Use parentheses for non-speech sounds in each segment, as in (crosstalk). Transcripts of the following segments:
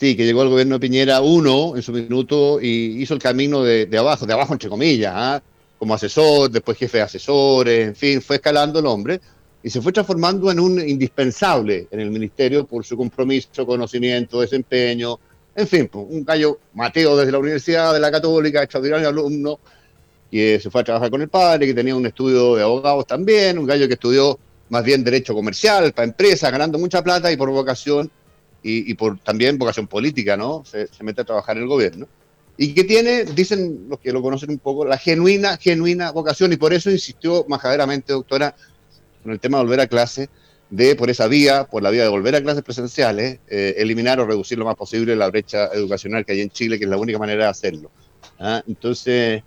Sí, que llegó el gobierno de Piñera uno en su minuto y hizo el camino de, abajo, de abajo entre comillas, ¿ah? como asesor, después jefe de asesores, en fin, fue escalando el hombre y se fue transformando en un indispensable en el ministerio por su compromiso, conocimiento, desempeño, en fin, pues, un gallo Mateo desde la Universidad de la Católica, extraordinario alumno, que se fue a trabajar con el padre, que tenía un estudio de abogados también, un gallo que estudió más bien derecho comercial para empresas, ganando mucha plata y por vocación y, por también vocación política, ¿no? Se, mete a trabajar en el gobierno. Y que tiene, dicen los que lo conocen un poco, la genuina, genuina vocación, y por eso insistió majaderamente, doctora, con el tema de volver a clase, de por esa vía, por la vía de volver a clases presenciales, eh, eliminar o reducir lo más posible la brecha educacional que hay en Chile, que es la única manera de hacerlo. ¿ah? Entonces,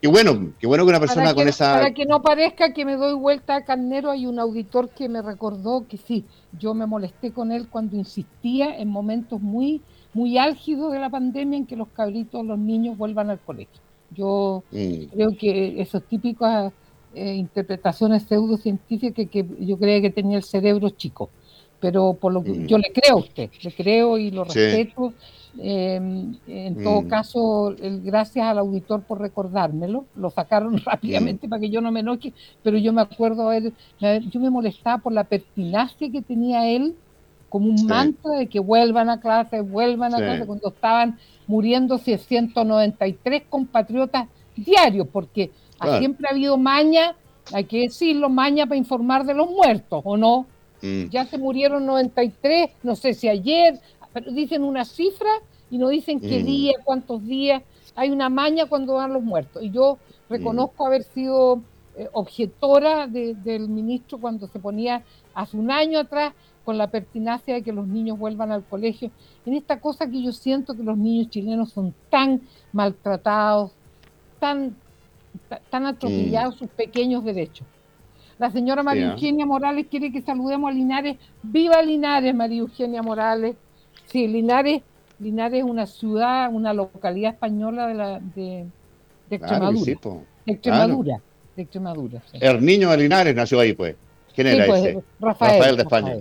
Qué bueno, qué bueno que una persona con esa... Para que no parezca que me doy vuelta a carnero, hay un auditor que me recordó que sí, yo me molesté con él cuando insistía en momentos muy, muy álgidos de la pandemia en que los cabritos, los niños vuelvan al colegio. Yo mm. creo que esas típicas eh, interpretaciones pseudocientíficas que, que yo creía que tenía el cerebro chico, pero por lo que mm. yo le creo a usted, le creo y lo respeto. Em, en todo mm. caso, gracias al auditor por recordármelo. Lo sacaron (laughs) rápidamente mm. para que yo no me enoje, pero yo me acuerdo, él, yo me molestaba por la pertinacia que tenía él como un manto de que vuelvan a clase, vuelvan a clase, cuando estaban muriendo 193 compatriotas diarios, porque siempre ha habido maña, hay que decirlo, maña para informar de los muertos, ¿o no? Mm. Ya se murieron 93, no sé si ayer, pero dicen una cifra y no dicen qué mm. día, cuántos días. Hay una maña cuando van los muertos. Y yo reconozco haber sido eh, objetora del ministro cuando se ponía hace un año atrás con la pertinacia de que los niños vuelvan al colegio. En esta cosa que yo siento que los niños chilenos son tan maltratados, tan, tan atropellados mm. sus pequeños derechos. La señora María Eugenia Morales quiere que saludemos a Linares. ¡Viva Linares, María Eugenia Morales! Sí, Linares, Linares es una ciudad, una localidad española de, la, de, Extremadura. de Extremadura. De Extremadura El niño de Linares nació ahí, pues. ¿Quién era pues, ese? Rafael, de España.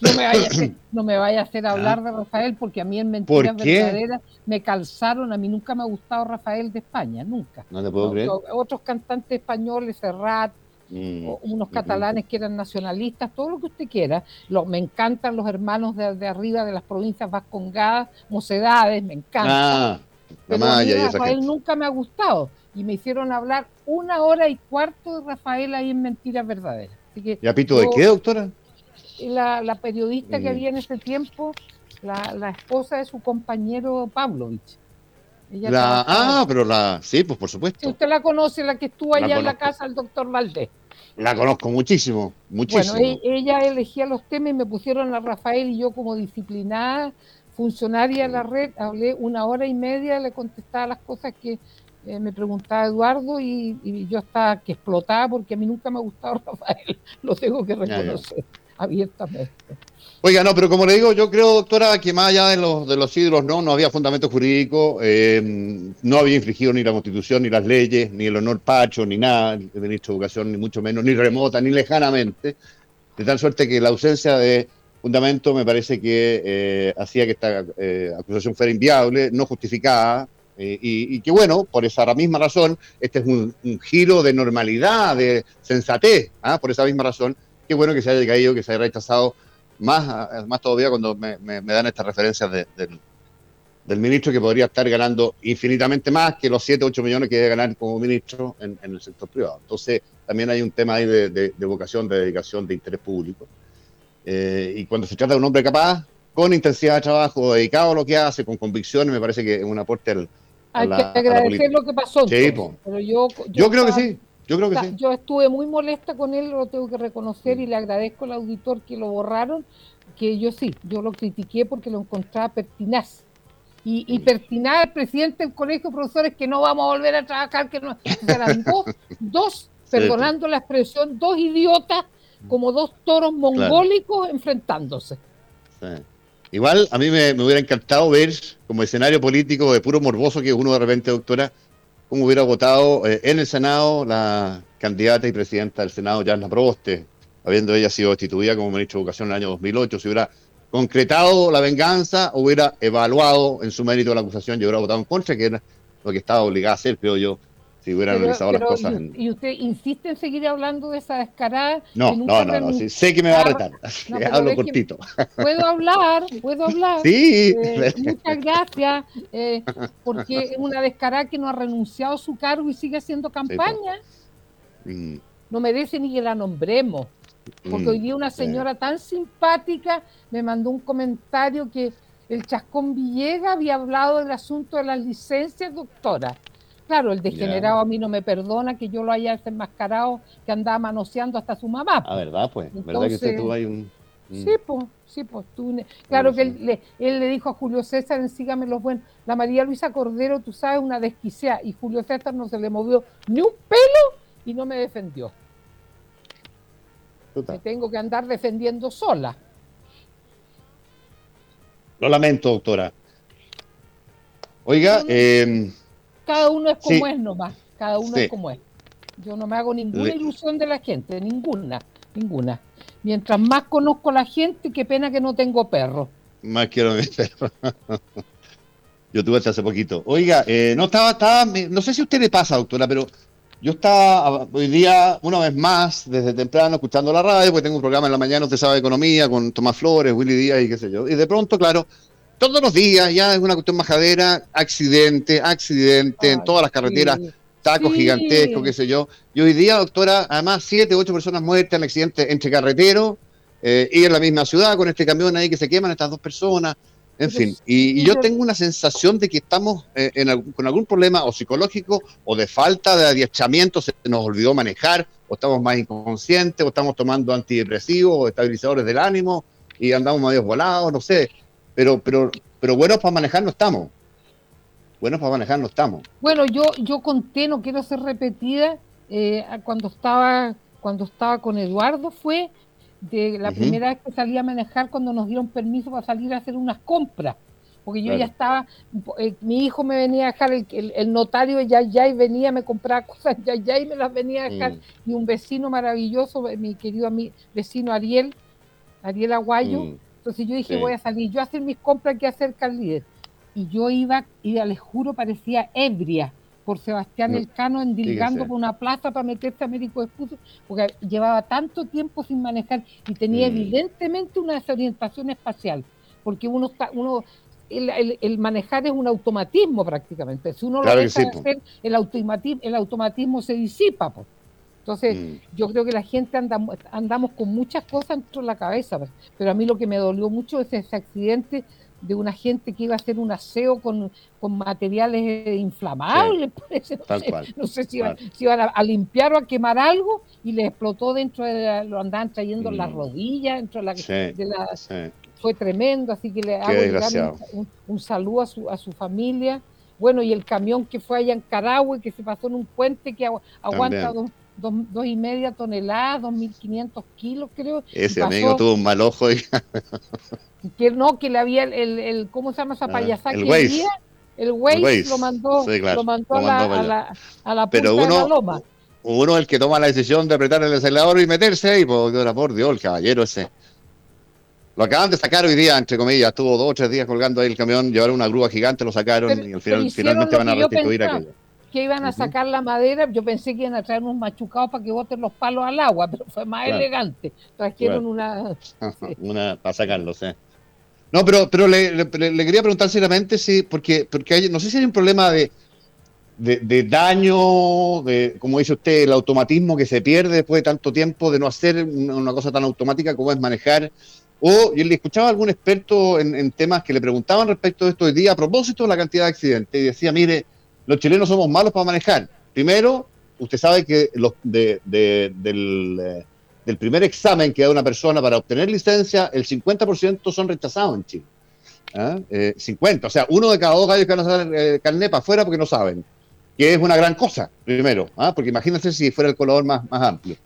no, me vaya a hacer, (coughs) no me vaya a hacer hablar de Rafael porque a mí en mentiras verdaderas me calzaron. A mí nunca me ha gustado Rafael de España, nunca. No te puedo creer. Otros cantantes españoles, Serrat, Mm, unos catalanes que eran nacionalistas, todo lo que usted quiera. me encantan los hermanos de, arriba de las provincias vascongadas, mocedades, me encanta. Ah, Pero Rafael nunca me ha gustado y me hicieron hablar una hora y cuarto de Rafael ahí en Mentiras Verdaderas. ¿Y a pito de qué, doctora? La, periodista que mm. había en ese tiempo, la, esposa de su compañero Pavlovich. Ah, pero la, sí, pues por supuesto. usted la conoce, la que estuvo allá en la casa del doctor Valdés. La conozco muchísimo, muchísimo. Bueno, ella elegía los temas y me pusieron a Rafael y yo como disciplinada, funcionaria de la red, hablé una hora y media, le contestaba las cosas que eh, me preguntaba Eduardo y, yo estaba que explotaba porque a mí nunca me ha gustado (laughs) Rafael, lo tengo que reconocer abiertamente. Oiga, no, pero como le digo, yo creo, doctora, que más allá de los, de los ídolos, no, no había fundamento jurídico, eh, no había infringido ni la Constitución, ni las leyes, ni el honor pacho, ni nada, el ministro de Educación, ni mucho menos, ni remota, ni lejanamente, de tal suerte que la ausencia de fundamento me parece que eh, hacía que esta eh, acusación fuera inviable, no justificada, Eh, y, que bueno, por esa misma razón, este es un, giro de normalidad, de sensatez, ¿ah? por esa misma razón, qué bueno que se haya caído, que se haya rechazado, más, más todavía cuando me, dan estas referencias del, ministro que podría estar ganando infinitamente más que los 7, 8 millones que debe ganar como ministro en, el sector privado. Entonces, también hay un tema ahí de, vocación, de dedicación, de interés público. Eh, y cuando se trata de un hombre capaz, con intensidad de trabajo, dedicado a lo que hace, con convicciones, me parece que es un aporte al, hay que agradecer lo que pasó. Sí, pero yo, yo, creo que sí. Yo creo que sí. Yo estuve muy molesta con él, lo tengo que reconocer, y le agradezco al auditor que lo borraron, que yo sí, yo lo critiqué porque lo encontraba pertinaz. Y, y pertinaz presidente del colegio de profesores que no vamos a volver a trabajar, que no. Eran dos, (laughs) dos perdonando la expresión, dos idiotas como dos toros mongólicos enfrentándose. Sí. Igual a mí me, hubiera encantado ver como escenario político de puro morboso que uno de repente, doctora, cómo hubiera votado eh, en el Senado la candidata y presidenta del Senado, Yarna Proboste, habiendo ella sido destituida como ministro de Educación en el año 2008, si hubiera concretado la venganza, hubiera evaluado en su mérito la acusación y hubiera votado en contra, que era lo que estaba obligada a hacer, creo yo, si hubieran las cosas. Y, usted insiste en seguir hablando de esa descarada? No, no, no, no sé que me va a retar. hablo (laughs) cortito. Puedo hablar, puedo hablar. Sí. Eh, muchas gracias, eh, porque es una descarada que no ha renunciado a su cargo y sigue haciendo campaña. Mm. No merece ni que la nombremos. Porque mm, hoy día una señora tan simpática me mandó un comentario que el Chascón Villega había hablado del asunto de las licencias, doctora. Claro, el degenerado a mí no me perdona que yo lo haya desenmascarado, que andaba manoseando hasta su mamá. Ah, ¿verdad? Pues, ¿verdad que usted tuvo ahí un... Sí, pues, sí, pues tú... Claro que él le, él le, dijo a Julio César en Sígame los Buenos, la María Luisa Cordero, tú sabes, una desquiciada, y Julio César no se le movió ni un pelo y no me defendió. Me tengo que andar defendiendo sola. Lo lamento, doctora. Oiga, eh, cada uno es como es nomás, cada uno es como es. Yo no me hago ninguna ilusión de la gente, ninguna, ninguna. Mientras más conozco a la gente, qué pena que no tengo perro. Más quiero mi perro. (laughs) Yo tuve hasta hace poquito. Oiga, eh, no estaba, estaba, no sé si a usted le pasa, doctora, pero yo estaba hoy día, una vez más, desde temprano, escuchando la radio, porque tengo un programa en la mañana, usted sabe, economía, con Tomás Flores, Willy Díaz y qué sé yo. Y de pronto, claro, todos los días, ya es una cuestión majadera, accidente, accidente, en todas las carreteras, tacos gigantescos, qué sé yo. Y hoy día, doctora, además, siete, ocho personas muertas en accidente entre carreteros eh, y en la misma ciudad, con este camión ahí que se queman estas dos personas. En fin, y, yo tengo una sensación de que estamos eh, con algún problema o psicológico o de falta de adiestramiento, se nos olvidó manejar, o estamos más inconscientes, o estamos tomando antidepresivos o estabilizadores del ánimo y andamos medio volados, no sé pero, pero, pero buenos para manejar no estamos. Buenos para manejar no estamos. Bueno, yo, yo conté, no quiero ser repetida, eh, cuando estaba cuando estaba con Eduardo fue de la primera vez que salí a manejar cuando nos dieron permiso para salir a hacer unas compras. Porque yo ya estaba, eh, mi hijo me venía a dejar, el, el, notario ya ya y venía, me compraba cosas ya ya y me las venía a dejar. Mm. Y un vecino maravilloso, mi querido vecino Ariel, Ariel Aguayo, mm. Entonces yo dije, voy a salir yo a hacer mis compras que acerca al líder. Y yo iba, y les juro, parecía ebria por Sebastián Elcano endilgando por una plaza para meterse a médico de porque llevaba tanto tiempo sin manejar y tenía mm. evidentemente una desorientación espacial, porque uno está, uno el, manejar es un automatismo prácticamente. Si uno lo deja hacer, el automatismo, el automatismo se disipa. Entonces, mm. yo creo que la gente andamos, andamos con muchas cosas dentro de la cabeza, pues. pero a mí lo que me dolió mucho es ese accidente de una gente que iba a hacer un aseo con, materiales eh, inflamables, (laughs) no, sé, si, iban, a, limpiar o a quemar algo y le explotó dentro de lo andaban trayendo en las mm. rodillas, dentro de la... Fue tremendo, así que le hago un, saludo a su, a su familia. Bueno, y el camión que fue allá en Carahue, que se pasó en un puente que aguanta dos, dos, dos, y media toneladas, dos mil quinientos kilos, creo. Ese amigo tuvo un mal ojo. Y... que no, que le había el, el, ¿cómo se llama esa ah, payasada el que había? El Waze, lo mandó, lo mandó, a, la, a, la, a, la, punta Pero uno, de la loma. Uno es el que toma la decisión de apretar el acelerador y meterse ahí, porque por Dios, el caballero ese. Lo acaban de sacar hoy día, entre comillas, estuvo dos o tres días colgando ahí el camión, llevaron una grúa gigante, lo sacaron y al final finalmente van a restituir aquello. Que iban a sacar la madera, yo pensé que iban a traer unos machucados para que boten los palos al agua, (laughs) pero fue más elegante. Trajeron una. (laughs) una para sacarlos, ¿eh? No, pero, pero le, quería preguntar seriamente si, porque, porque hay, no sé si hay un problema de, de, daño, de, como dice usted, el automatismo que se pierde después de tanto tiempo de no hacer una cosa tan automática como es manejar o yo le escuchaba a algún experto en, temas que le preguntaban respecto de esto hoy día a propósito de la cantidad de accidentes y decía, mire, los chilenos somos malos para manejar. Primero, usted sabe que los de, eh, del, primer examen que da una persona para obtener licencia, el 50% son rechazados en Chile. 50, ¿Ah? eh, o sea, uno de cada dos gallos que van a hacer eh, carnet para afuera porque no saben, que es una gran cosa, primero, ¿ah? porque imagínense si fuera el color más, amplio.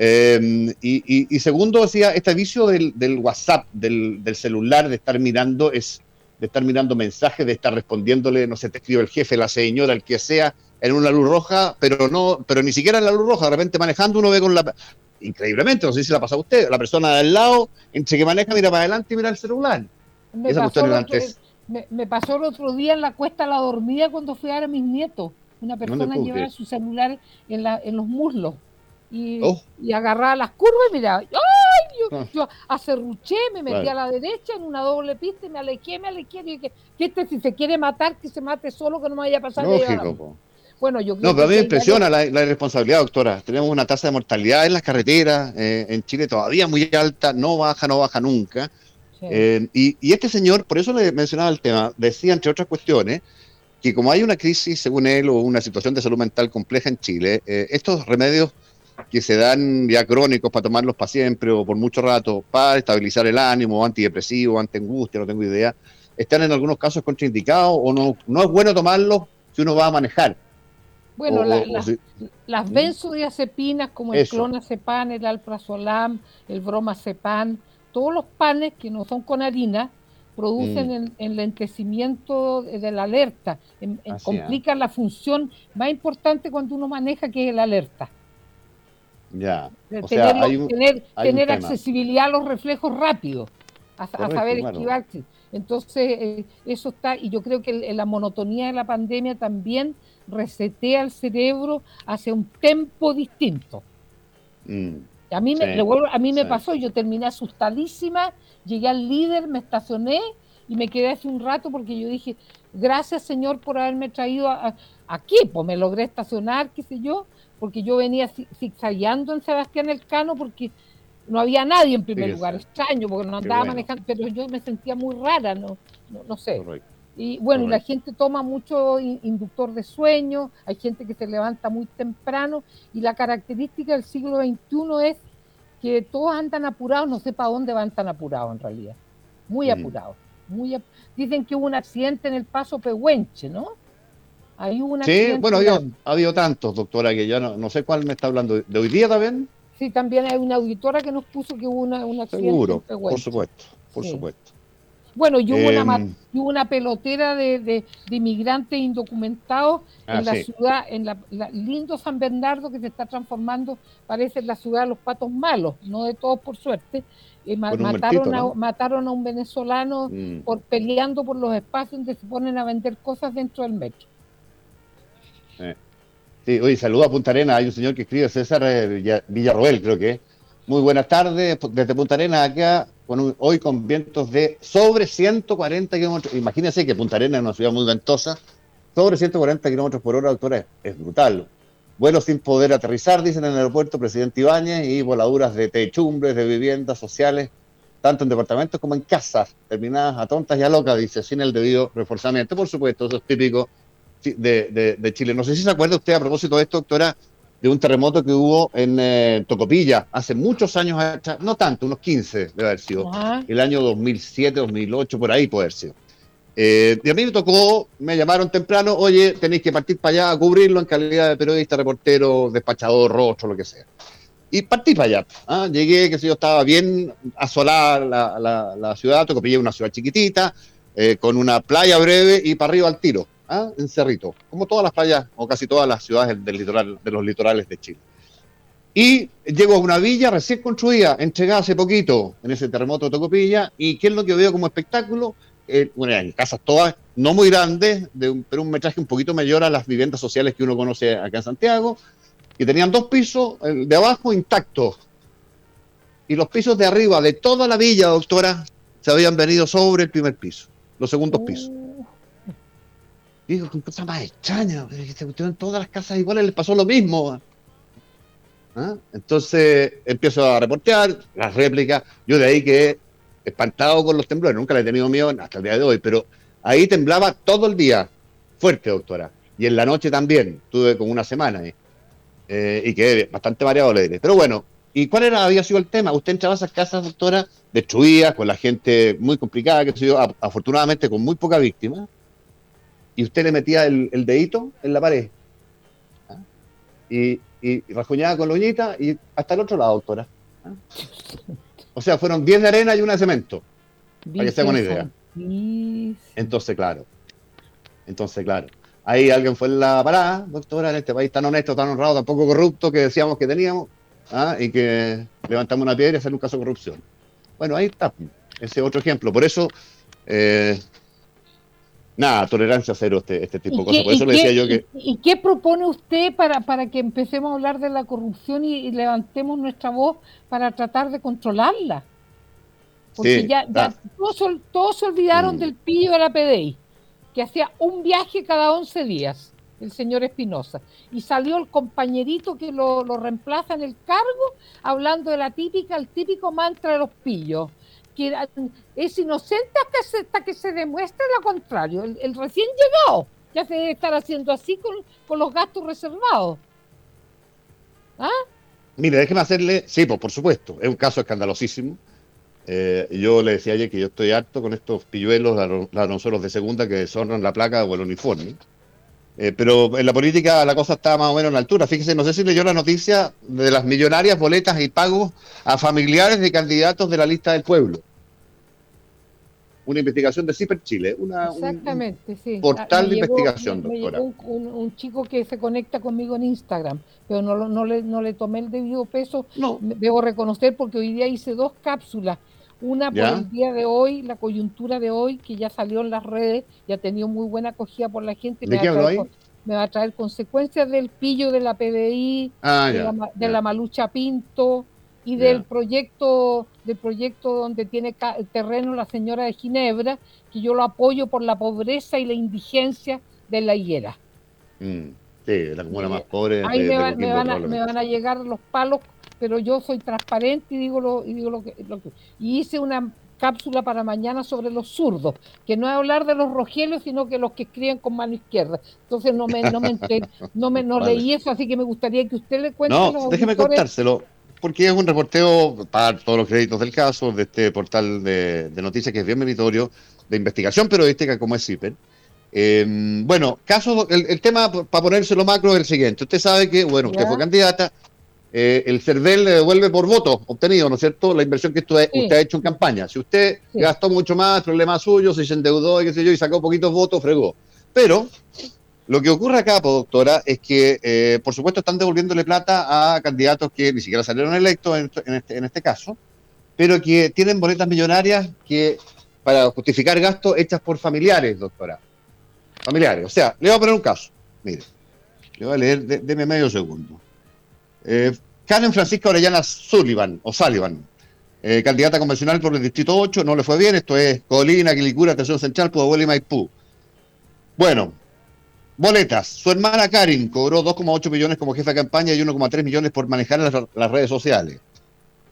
Em, y, segundo, decía, este vicio del, WhatsApp, del, celular, de estar mirando, es de estar mirando mensajes, de estar respondiéndole, no sé, te escribe el jefe, la señora, el que sea, en una luz roja, pero no, pero ni siquiera en la luz roja, de repente manejando uno ve con la increíblemente, no sé si la pasa a usted, la persona de al lado, entre que maneja, mira para adelante y mira el celular. Me, pasó el, otro, me, pasó el otro día en la cuesta la dormida cuando fui a ver a mis nietos. Una persona llevaba su celular en, la, en los muslos y, oh. y agarraba las curvas y mira, ¡ay! Yo, ah. yo acerruché, me metí a la derecha en una doble pista y me alejé, me alejé. Y que, que este si se quiere matar, que se mate solo, que no me vaya a pasar. Lógico, Bueno, yo no, pero a mí me impresiona la, irresponsabilidad, doctora. Tenemos una tasa de mortalidad en las carreteras, eh, en Chile todavía muy alta, no baja, no baja nunca. Eh, y, y, este señor, por eso le mencionaba el tema, decía, entre otras cuestiones, que como hay una crisis, según él, o una situación de salud mental compleja en Chile, eh, estos remedios que se dan ya crónicos para tomarlos para siempre o por mucho rato para estabilizar el ánimo, antidepresivo, anti-angustia, no tengo idea, están en algunos casos contraindicados o no, no es bueno tomarlos si uno va a manejar. Bueno, las benzodiazepinas como el clonazepam, el alprazolam, el bromazepam, todos los panes que no son con harina, producen mm. el enlentecimiento de la alerta, complican la función más importante cuando uno maneja, que es el alerta. Ya. tener, tener accesibilidad a los reflejos rápidos, a, saber esquivarse. Entonces, eh, eso está, y yo creo que la monotonía de la pandemia también resetea el cerebro hacia un tempo distinto. Mm. A mí, me, a mí me pasó, yo terminé asustadísima, llegué al líder, me estacioné y me quedé hace un rato porque yo dije, gracias Señor por haberme traído aquí, pues me logré estacionar, qué sé yo, porque yo venía zigzagueando en Sebastián Elcano porque no había nadie en primer lugar, extraño, porque no andaba manejando, pero yo me sentía muy rara, no, no, sé. Y bueno, la gente toma mucho inductor de sueño, hay gente que se levanta muy temprano y la característica del siglo XXI es que todos andan apurados, no sé para dónde van tan apurados en realidad, muy apurados. Muy Dicen que hubo un accidente en el paso Pehuenche, ¿no? Sí, bueno, ha habido, tantos, doctora, que ya no, sé cuál me está hablando. ¿De hoy día también? Sí, también hay una auditora que nos puso que hubo una, un accidente. Seguro, por supuesto, por supuesto. Bueno, y hubo, una, em, una pelotera de, inmigrantes indocumentados en ah, la ciudad, en la, lindo San Bernardo, que se está transformando, parece la ciudad de los patos malos, no de todos por suerte. Eh, mataron, a, mataron a un venezolano mm. por peleando por los espacios donde se ponen a vender cosas dentro del metro. Sí, oye, saludo a Punta Arenas. Hay un señor que escribe, César eh, Villarroel, creo que Muy buenas tardes, desde Punta Arenas acá, hoy con vientos de sobre 140 kilómetros. Imagínense que Punta Arenas es una ciudad muy ventosa. Sobre 140 kilómetros por hora, doctora, es, brutal. Vuelos sin poder aterrizar, dicen en el aeropuerto Presidente Ibáñez, y voladuras de techumbres, de viviendas sociales, tanto en departamentos como en casas, terminadas a tontas y a locas, dice, sin el debido reforzamiento. Por supuesto, eso es típico de, Chile. No sé si se acuerda usted a propósito de esto, doctora, de un terremoto que hubo en eh, Tocopilla hace muchos años no tanto, unos 15 debe haber sido, el año 2007, 2008, por ahí puede haber sido. Eh, y a mí me tocó, me llamaron temprano, oye, tenéis que partir para allá a cubrirlo en calidad de periodista, reportero, despachador, rostro, lo que sea. Y partí para allá. ¿ah? Llegué, que sé yo, estaba bien asolada la, la, la ciudad, Tocopilla es una ciudad chiquitita, eh, con una playa breve y para arriba al tiro. ¿Ah? en Cerrito, como todas las playas o casi todas las ciudades del litoral, de los litorales de Chile. Y llego a una villa recién construida, entregada hace poquito en ese terremoto de Tocopilla, y ¿qué es lo que veo como espectáculo? Eh, bueno, en casas todas no muy grandes, de pero un metraje un poquito mayor a las viviendas sociales que uno conoce acá en Santiago, que tenían dos pisos, el de abajo intactos, y los pisos de arriba de toda la villa, doctora, se habían venido sobre el primer piso, los segundos pisos. Digo, qué cosa más extraña, en todas las casas iguales les pasó lo mismo. ¿Ah? Entonces empiezo a reportear las réplicas. Yo de ahí que espantado con los temblores, nunca le he tenido miedo hasta el día de hoy, pero ahí temblaba todo el día, fuerte, doctora. Y en la noche también, tuve como una semana ahí. Eh, y quedé bastante mareado, le diré. Pero bueno, ¿y cuál era, había sido el tema? Usted entraba a esas casas, doctora, destruidas, con la gente muy complicada, que sido afortunadamente con muy poca víctima, y usted le metía el, dedito en la pared. ¿ah? Y, y, rajuñaba con la uñita y hasta el otro lado, doctora. ¿ah? O sea, fueron 10 de arena y una de cemento. Para que se una idea. Entonces, claro. Entonces, claro. Ahí alguien fue en la parada, doctora, en este país tan honesto, tan honrado, tan poco corrupto que decíamos que teníamos, ¿ah? y que levantamos una piedra y hacer un caso de corrupción. Bueno, ahí está. Ese otro ejemplo. Por eso, eh, nada, tolerancia cero este, este tipo de cosas. Por eso le decía yo que... ¿Y qué propone usted para, para que empecemos a hablar de la corrupción y, levantemos nuestra voz para tratar de controlarla? Porque ya, todos, se olvidaron mm. del pillo de la PDI, que hacía un viaje cada 11 días, el señor Espinosa. Y salió el compañerito que lo, lo reemplaza en el cargo, hablando de la típica, el típico mantra de los pillos es inocente hasta, que se demuestre lo contrario. El, recién llegado ya se debe estar haciendo así con, los gastos reservados. ¿Ah? Mire, déjeme hacerle, sí, pues por supuesto, es un caso escandalosísimo. Eh, yo le decía ayer que yo estoy harto con estos pilluelos, ladronzuelos de segunda que deshonran la placa o el uniforme. Eh, pero en la política la cosa está más o menos en altura. Fíjese, no sé si leyó la noticia de las millonarias boletas y pagos a familiares de candidatos de la lista del pueblo una investigación de CIPER Chile, una, Exactamente, un portal de investigación, doctora. un, chico que se conecta conmigo en Instagram, pero no, no, le, no le tomé el debido peso, no. debo reconocer porque hoy día hice dos cápsulas, una por el día de hoy, la coyuntura de hoy, que ya salió en las redes y ha tenido muy buena acogida por la gente. ¿De me qué va Me va a traer consecuencias del pillo de la PDI, ah, de, la, de la malucha Pinto, y del proyecto del proyecto donde tiene terreno la señora de Ginebra, que yo lo apoyo por la pobreza y la indigencia de la higuera. Mm, sí, la comuna más pobre. Ahí me, van a, llegar los palos, pero yo soy transparente y digo lo, y digo lo que, Y hice una cápsula para mañana sobre los zurdos, que no es hablar de los rogelios, sino que los que escriben con mano izquierda. Entonces no me, no me, (laughs) no me no leí eso, así que me gustaría que usted le cuente. No, déjeme contárselo porque es un reporteo para todos los créditos del caso de este portal de, noticias que es bien meritorio, de investigación periodística como es CIPER. Em, bueno, caso, el, tema, para ponérselo macro, es el siguiente. Usted sabe que, bueno, usted fue candidata, eh, el CERVEL le devuelve por voto obtenido, ¿no es cierto?, la inversión que usted, ha hecho en campaña. Si usted gastó mucho más, problema suyo, se endeudó y qué sé yo, y sacó poquitos votos, fregó. Pero lo que ocurre acá, doctora, es que, eh, por supuesto, están devolviéndole plata a candidatos que ni siquiera salieron electos en, este, en este caso, pero que tienen boletas millonarias que para justificar gastos hechas por familiares, doctora. Familiares. O sea, le voy a poner un caso. Mire, le voy a leer, deme medio segundo. Eh, Karen Francisca Orellana Sullivan, o Sullivan, eh, candidata convencional por el Distrito 8, no le fue bien, esto es Colina, Quilicura, Tercero Central, Pueblo y Maipú. Bueno, Boletas. Su hermana Karin cobró 2,8 millones como jefa de campaña y 1,3 millones por manejar las, redes sociales.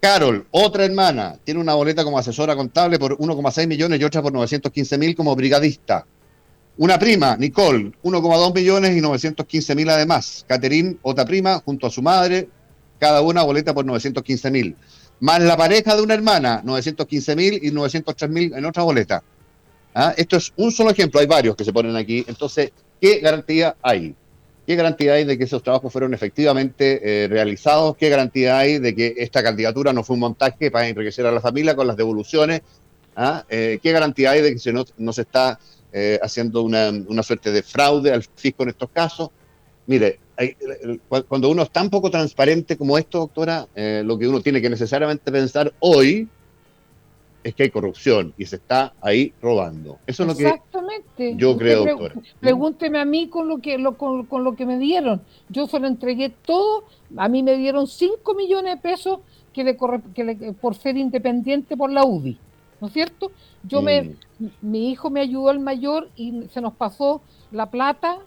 Carol, otra hermana, tiene una boleta como asesora contable por 1,6 millones y otra por 915 mil como brigadista. Una prima, Nicole, 1,2 millones y 915 mil además. Caterín, otra prima, junto a su madre, cada una boleta por 915 mil. Más la pareja de una hermana, 915 mil y 903 mil en otra boleta. ¿Ah? Esto es un solo ejemplo, hay varios que se ponen aquí. Entonces, ¿Qué garantía hay? ¿Qué garantía hay de que esos trabajos fueron efectivamente eh, realizados? ¿Qué garantía hay de que esta candidatura no fue un montaje para enriquecer a la familia con las devoluciones? ¿Ah? Eh, ¿Qué garantía hay de que no, se está eh, haciendo una, suerte de fraude al fisco en estos casos? Mire, cuando uno es tan poco transparente como esto, doctora, eh, lo que uno tiene que necesariamente pensar hoy es que hay corrupción y se está ahí robando. Eso es lo que yo creo, doctora. Pregúnteme a mí con lo que lo, con, lo que me dieron. Yo se lo entregué todo. A mí me dieron 5 millones de pesos que le, que por ser independiente por la UDI. ¿No es cierto? Yo me, mm. mi hijo me ayudó el mayor y se nos pasó la plata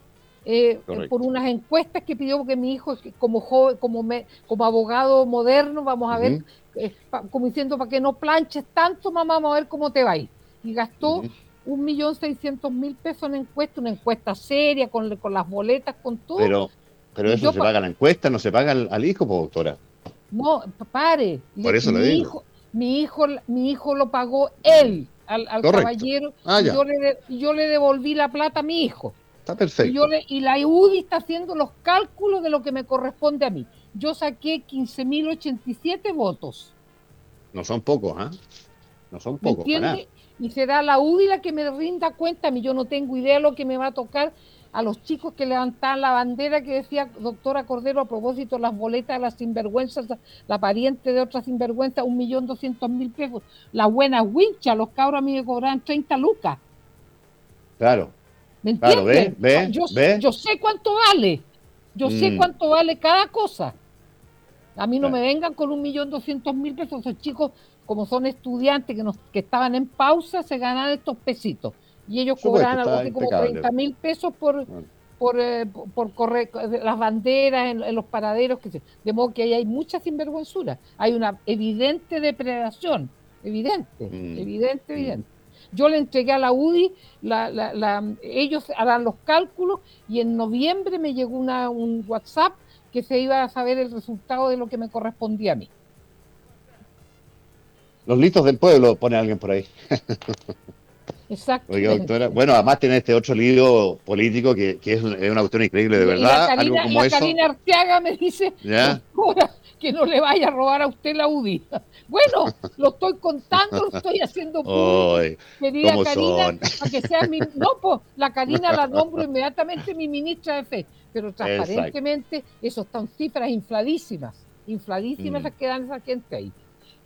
eh, por unas encuestas que pidió que mi hijo, como joven, como, me, como abogado moderno, vamos a ver, eh, como diciendo para que no planches tanto, mamá, vamos a ver cómo te va a ir. Y gastó un millón seiscientos mil pesos en encuesta, una encuesta seria, con, con las boletas, con todo. Pero, pero eso se paga la encuesta, no se paga al, hijo, doctora. No, pare. Por eso le digo. Hijo, mi hijo, mi hijo lo pagó él al, caballero ah, y yo, le, yo le devolví la plata a mi hijo. Está perfecto. Y, la UDI está haciendo los cálculos de lo que me corresponde a mí. Yo saqué 15.087 votos. No son pocos, ¿ah? No son pocos. Y será la UDI la que me rinda cuenta a mí. Yo no tengo idea de lo que me va a tocar a los chicos que levantaban la bandera que decía doctora Cordero a propósito de las boletas de las sinvergüenzas, la pariente de otras sinvergüenzas, un millón doscientos mil pesos. La buena wincha, los cabros a mí me cobraban 30 lucas. Claro. ¿Me entiendes? yo, sé cuánto vale. Yo sé mm. cuánto vale cada cosa. A mí no me vengan con un millón doscientos mil pesos. Esos chicos, como son estudiantes que, nos, que estaban en pausa, se ganan estos pesitos y ellos cobran algo así como 30 mil pesos por, por, eh, por, correr las banderas en, los paraderos, que de modo que ahí hay mucha sinvergüenzura, hay una evidente depredación, evidente, mm. evidente, mm. Yo le entregué a la UDI, la, la, ellos harán los cálculos y en noviembre me llegó una, un WhatsApp que se iba a saber el resultado de lo que me correspondía a mí. Los listos del pueblo, pone alguien por ahí. (laughs) Exacto. bueno, además tiene este otro libro político que, es, una cuestión increíble, de verdad. Y la Karina, Arteaga me dice que no le vaya a robar a usted la UDI. Bueno, lo estoy contando, lo estoy haciendo (laughs) público. Querida Karina, para que sea mi... No, pues la Karina la (laughs) nombro inmediatamente mi ministra de fe, pero transparentemente eso están cifras infladísimas, infladísimas mm. las que dan esa gente ahí.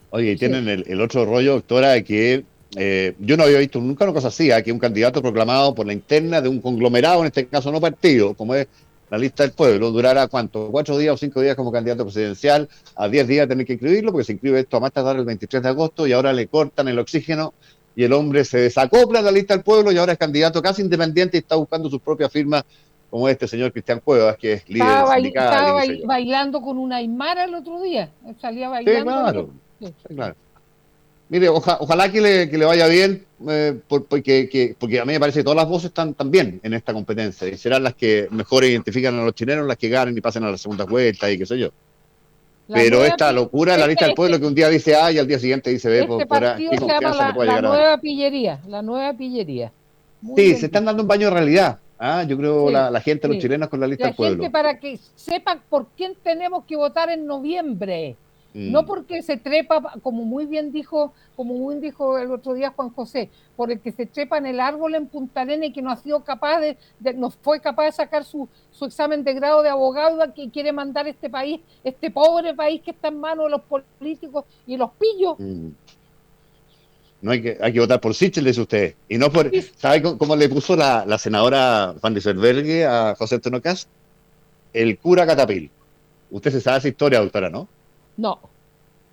Oye, y tienen el, el, otro rollo, doctora, que eh, yo no había visto nunca una cosa así, ¿eh? que un candidato proclamado por la interna de un conglomerado, en este caso no partido, como es la lista del pueblo, durará cuánto, cuatro días o cinco días como candidato presidencial, a diez días tener que inscribirlo, porque se inscribe esto a más tardar el 23 de agosto y ahora le cortan el oxígeno y el hombre se desacopla de la lista del pueblo y ahora es candidato casi independiente y está buscando sus propias firmas como este señor Cristian Cuevas, que es líder estaba sindical. Estaba bailando con una aymara el otro día, salía bailando. claro. Sí, claro. Mire, ojalá que le, que le, vaya bien, eh, porque, porque a mí me parece que todas las voces están, bien en esta competencia y serán las que mejor identifican a los chilenos, las que ganen y pasen a la segunda vuelta y qué sé yo. Pero esta locura, la lista del pueblo que un día dice A y al día siguiente dice B, este por, se llama la, nueva pillería, la nueva pillería. sí, se están dando un baño de realidad. ¿ah? Yo creo la, gente, los chilenos con la lista del pueblo. para que sepan por quién tenemos que votar en noviembre. No mm. porque se trepa, como muy bien dijo, como muy dijo el otro día Juan José, por el que se trepa en el árbol en Punta Arenas y que no ha sido capaz de, no fue capaz de sacar su, su, examen de grado de abogado que quiere mandar este país, este pobre país que está en manos de los políticos y los pillos. Mm. No hay que, hay que votar por Sichel, dice usted. Y no por. ¿Sabe cómo, le puso la, la senadora Van Serbergue a José Antonio? El cura Catapil. Usted se sabe esa historia, doctora, ¿no? No.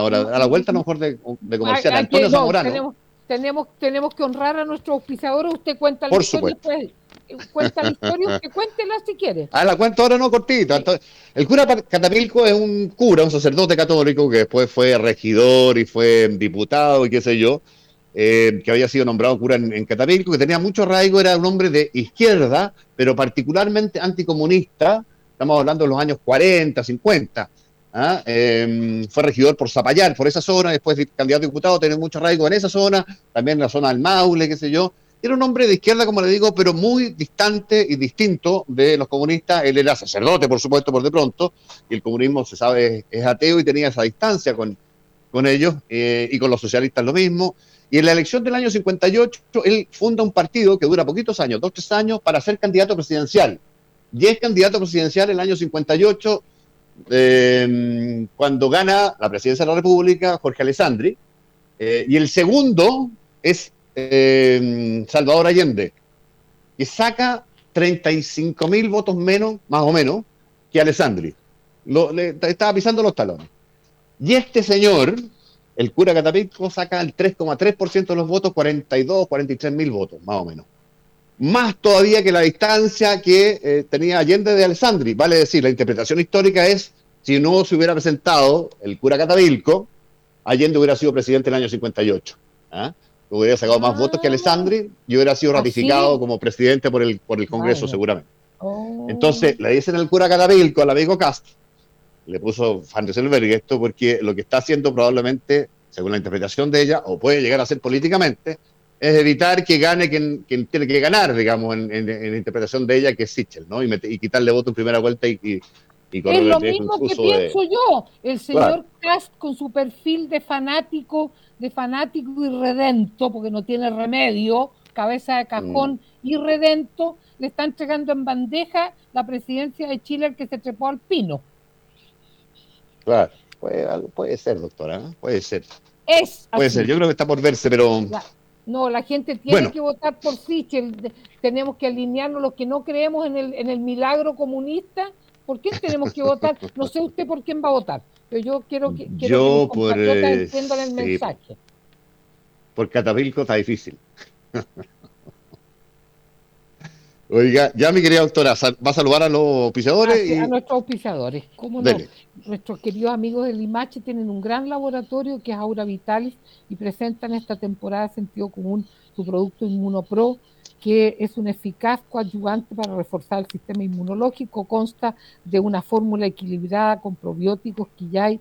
contar a la vuelta a lo mejor de, de comercial. Antonio Zamorano. Tenemos, tenemos, que honrar a nuestro auspiciador. Usted cuenta la Por historia. Pues, cuenta la historia, usted cuéntela si quiere. Ah, la cuento ahora no cortita. El cura Catapilco es un cura, un sacerdote católico que después fue regidor y fue diputado y qué sé yo, eh, que había sido nombrado cura en, en, Catapilco, que tenía mucho arraigo, era un hombre de izquierda, pero particularmente anticomunista, estamos hablando de los años 40, 50. ¿Ah? Em, fue regidor por Zapallar, por esa zona, después de candidato a diputado, tiene mucho arraigo en esa zona, también en la zona del Maule, qué sé yo. Era un hombre de izquierda, como le digo, pero muy distante y distinto de los comunistas. Él era sacerdote, por supuesto, por de pronto, y el comunismo, se sabe, es ateo y tenía esa distancia con, con ellos, eh, y con los socialistas lo mismo. Y en la elección del año 58, él funda un partido que dura poquitos años, dos, tres años, para ser candidato presidencial. Y es candidato presidencial en el año 58, eh, cuando gana la presidencia de la República, Jorge Alessandri. Eh, y el segundo es eh, Salvador Allende, que saca 35 mil votos menos, más o menos, que Alessandri. Lo, le, estaba pisando los talones. Y este señor, el cura Catapico saca el 3,3% de los votos, 42, 43 mil votos, más o menos. Más todavía que la distancia que eh, tenía Allende de Alessandri. Vale decir, la interpretación histórica es, si no se hubiera presentado el cura Catavilco, Allende hubiera sido presidente en el año 58. ¿ah? Hubiera sacado más votos que ah. Alessandri y hubiera sido ¿Ah, ratificado como presidente por el, por el Congreso, seguramente. Oh. Entonces, le dicen al cura Catavilco, al amigo Castro, le puso Van Rieselberg esto porque lo que está haciendo probablemente, según la interpretación de ella, o puede llegar a ser políticamente, es evitar que gane quien, tiene que ganar, digamos, en, la interpretación de ella, que es Sichel, ¿no? Y, quitarle voto en primera vuelta y, y, Es lo mismo que pienso yo. El señor Cast con su perfil de fanático, de fanático irredento, porque no tiene remedio, cabeza de cajón mm. irredento, le está entregando en bandeja la presidencia de Chile al que se trepó al pino. Claro, puede, puede ser, doctora, ¿eh? puede ser. Es puede ser, yo creo que está por verse, pero... No, la gente tiene que votar por Sichel. Tenemos que alinearnos los que no creemos en el, en el milagro comunista. ¿Por quién tenemos que votar? No sé usted por quién va a votar, pero yo quiero que, quiero yo por, eh, el mensaje. Por Catavilco está difícil. (laughs) Oiga, ya mi querida doctora, ¿va a saludar a los auspiciadores? A, nuestros auspiciadores, ¿cómo no? Nuestros queridos amigos de Limache tienen un gran laboratorio que es Aura Vitalis y presentan esta temporada sentido común su producto Inmunopro, que es un eficaz coadyuvante para reforzar el sistema inmunológico. Consta de una fórmula equilibrada con probióticos, quillay,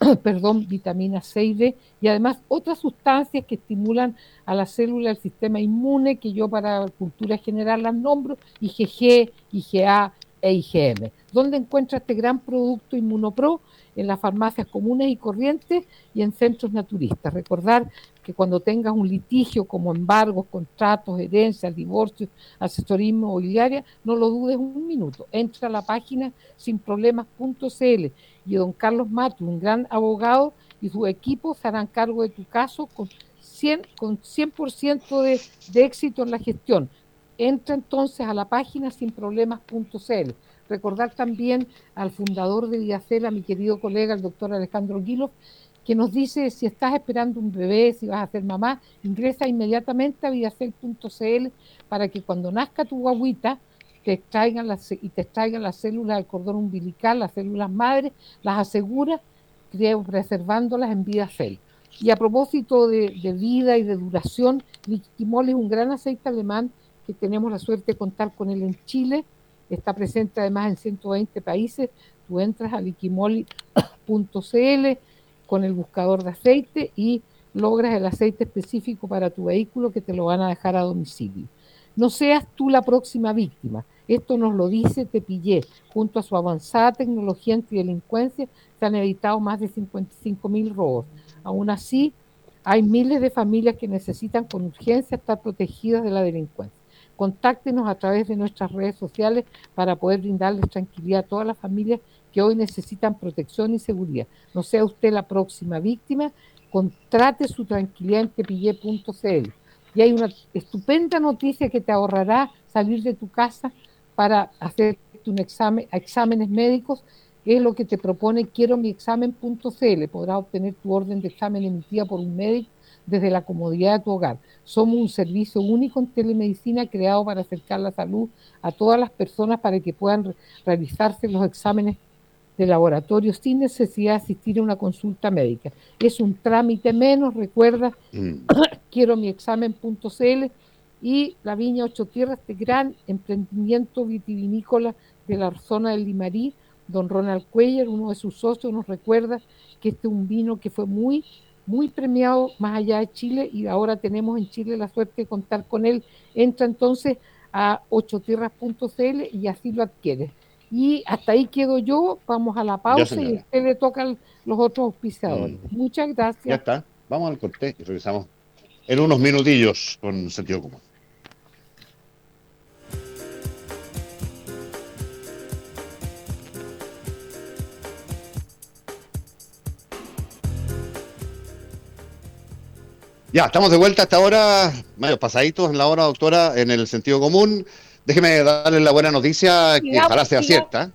(clears throat) perdón, vitamina C y D y además otras sustancias que estimulan a la célula del sistema inmune, que yo para cultura general las nombro, IgG, IgA e IgM. ¿Dónde encuentra este gran producto Inmunopro? En las farmacias comunes y corrientes y en centros naturistas. Recordar que cuando tengas un litigio como embargos, contratos, herencias, divorcios, asesorismo inmobiliaria, no lo dudes un minuto. Entra a la página sinproblemas.cl y don Carlos Mato, un gran abogado, y su equipo se harán cargo de tu caso con 100%, con 100 de, éxito en la gestión. Entra entonces a la página sinproblemas.cl. Recordar también al fundador de Vidacel, a mi querido colega, el doctor Alejandro Guilov, que nos dice si estás esperando un bebé, si vas a ser mamá, ingresa inmediatamente a vidacel.cl para que cuando nazca tu guaguita, te extraigan las, y te extraigan las células del cordón umbilical, las células madres, las asegura preservándolas en vida cel. Y a propósito de, vida y de duración, Liquimol es un gran aceite alemán que tenemos la suerte de contar con él en Chile. Está presente además en 120 países. Tú entras a liquimoli.cl con el buscador de aceite y logras el aceite específico para tu vehículo que te lo van a dejar a domicilio. No seas tú la próxima víctima. Esto nos lo dice Tepillé. Junto a su avanzada tecnología antidelincuencia, se han evitado más de 55 mil robos. Aún así, hay miles de familias que necesitan con urgencia estar protegidas de la delincuencia. Contáctenos a través de nuestras redes sociales para poder brindarles tranquilidad a todas las familias que hoy necesitan protección y seguridad. No sea usted la próxima víctima, contrate su tranquilidad en. Y hay una estupenda noticia que te ahorrará salir de tu casa para hacer un examen, exámenes médicos, es lo que te propone quiero mi examen.cl. Podrás obtener tu orden de examen emitida por un médico desde la comodidad de tu hogar. Somos un servicio único en telemedicina creado para acercar la salud a todas las personas para que puedan realizarse los exámenes de laboratorio sin necesidad de asistir a una consulta médica. Es un trámite menos, recuerda, mm. (coughs) quiero mi examen.cl y la Viña Ocho Tierras, este gran emprendimiento vitivinícola de la zona del Limarí, don Ronald Cuellar, uno de sus socios, nos recuerda que este es un vino que fue muy, muy premiado más allá de Chile y ahora tenemos en Chile la suerte de contar con él. Entra entonces a ochotierras.cl y así lo adquiere. Y hasta ahí quedo yo, vamos a la pausa y a usted le tocan los otros auspiciadores. Mm. Muchas gracias. Ya está, vamos al corte y regresamos en unos minutillos con sentido común. Ya, estamos de vuelta hasta ahora, medio pasaditos en la hora, doctora, en el sentido común. Déjeme darle la buena noticia, que ojalá sea cierta.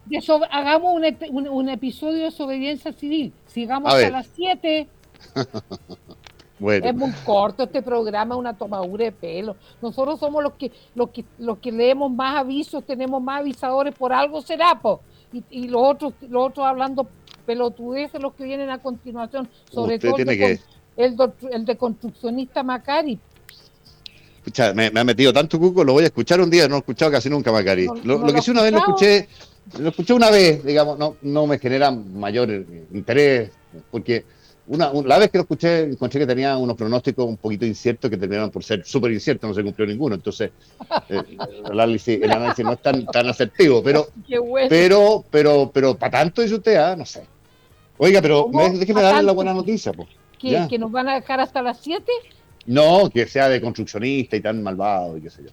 hagamos un, episodio de desobediencia civil. Sigamos a, las 7. (laughs) bueno. Es muy corto este programa, una tomadura de pelo. Nosotros somos los que, los que, los que leemos más avisos, tenemos más avisadores, por algo será, po. Y, y los otros, los otros hablando pelotudeces, los que vienen a continuación, sobre todo que el, el de construccionista Macari. Escucha, me, ha metido tanto cuco, lo voy a escuchar un día, no lo he escuchado casi nunca Macari. lo, que sí una vez lo escuché, lo escuché una vez, digamos, no, no me genera mayor interés, porque una, la vez que lo escuché encontré que tenía unos pronósticos un poquito inciertos que terminaron por ser súper inciertos, no se cumplió ninguno, entonces eh, el, análisis, no es tan, tan asertivo, pero, (laughs) pero, pero, pero, para tanto dice usted, ah, no sé. Oiga, pero déjeme darle la buena noticia, pues que, nos van a dejar hasta las 7? No, que sea de construccionista y tan malvado y qué sé yo.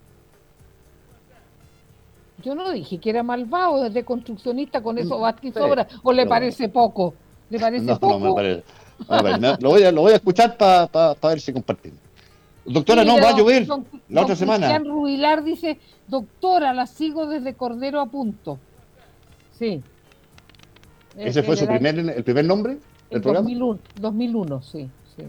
Yo no dije que era malvado, de construccionista, con eso basti sobra, o le parece poco. ¿Le parece no, poco? No, me parece. lo, voy a, lo voy a escuchar para ver si compartimos. Doctora, no, va a llover la otra semana. Cristian Rubilar dice, doctora, la sigo desde Cordero a punto. Sí. ¿Ese fue su primer, el primer nombre? ¿El 2001, 2001, sí, sí.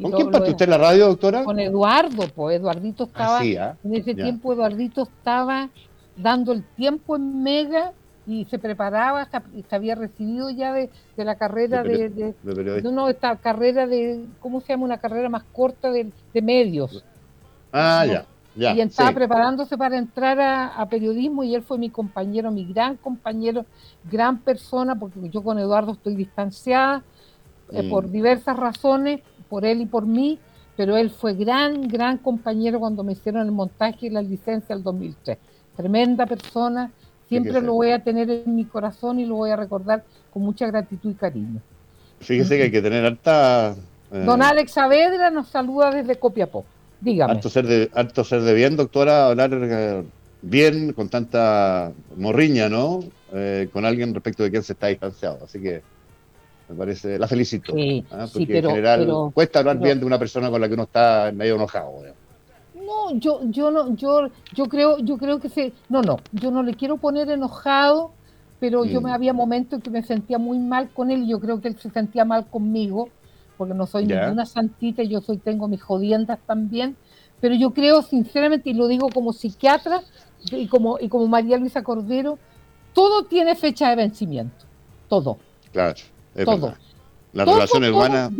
¿Con quién partió usted en la radio, doctora? Con Eduardo, pues Eduardito estaba, ¿ah? en ese tiempo Eduardito estaba dando el tiempo en Mega y se preparaba, se había recibido ya de, la carrera de, de, no, no, esta carrera de, ¿cómo se llama? Una carrera más corta de, medios. Ah, ya. Ya, y estaba preparándose para entrar a, periodismo y él fue mi compañero, mi gran compañero, gran persona, porque yo con Eduardo estoy distanciada eh, mm. por diversas razones, por él y por mí, pero él fue gran, gran compañero cuando me hicieron el montaje y la licencia del 2003. Tremenda persona, siempre lo voy a tener en mi corazón y lo voy a recordar con mucha gratitud y cariño. Fíjese que hay que tener harta... Eh, Don Alex Saavedra nos saluda desde Copiapó. Dígame. Alto ser de, alto ser de bien, doctora, hablar eh, bien, con tanta morriña, ¿no? Eh, con alguien respecto de quien se está distanciado. Así que me parece, la felicito. ¿ah? porque en general cuesta hablar bien de una persona con la que uno está medio enojado. No, yo, yo no, yo, yo creo, yo creo que se, no, no, yo no le quiero poner enojado, pero yo me mm. había momentos en que me sentía muy mal con él y yo creo que él se sentía mal conmigo porque no soy ninguna santita, yo soy tengo mis jodiendas también, pero yo creo sinceramente, y lo digo como psiquiatra y como, y como María Luisa Cordero, todo tiene fecha de vencimiento, todo. Claro, todo. La relación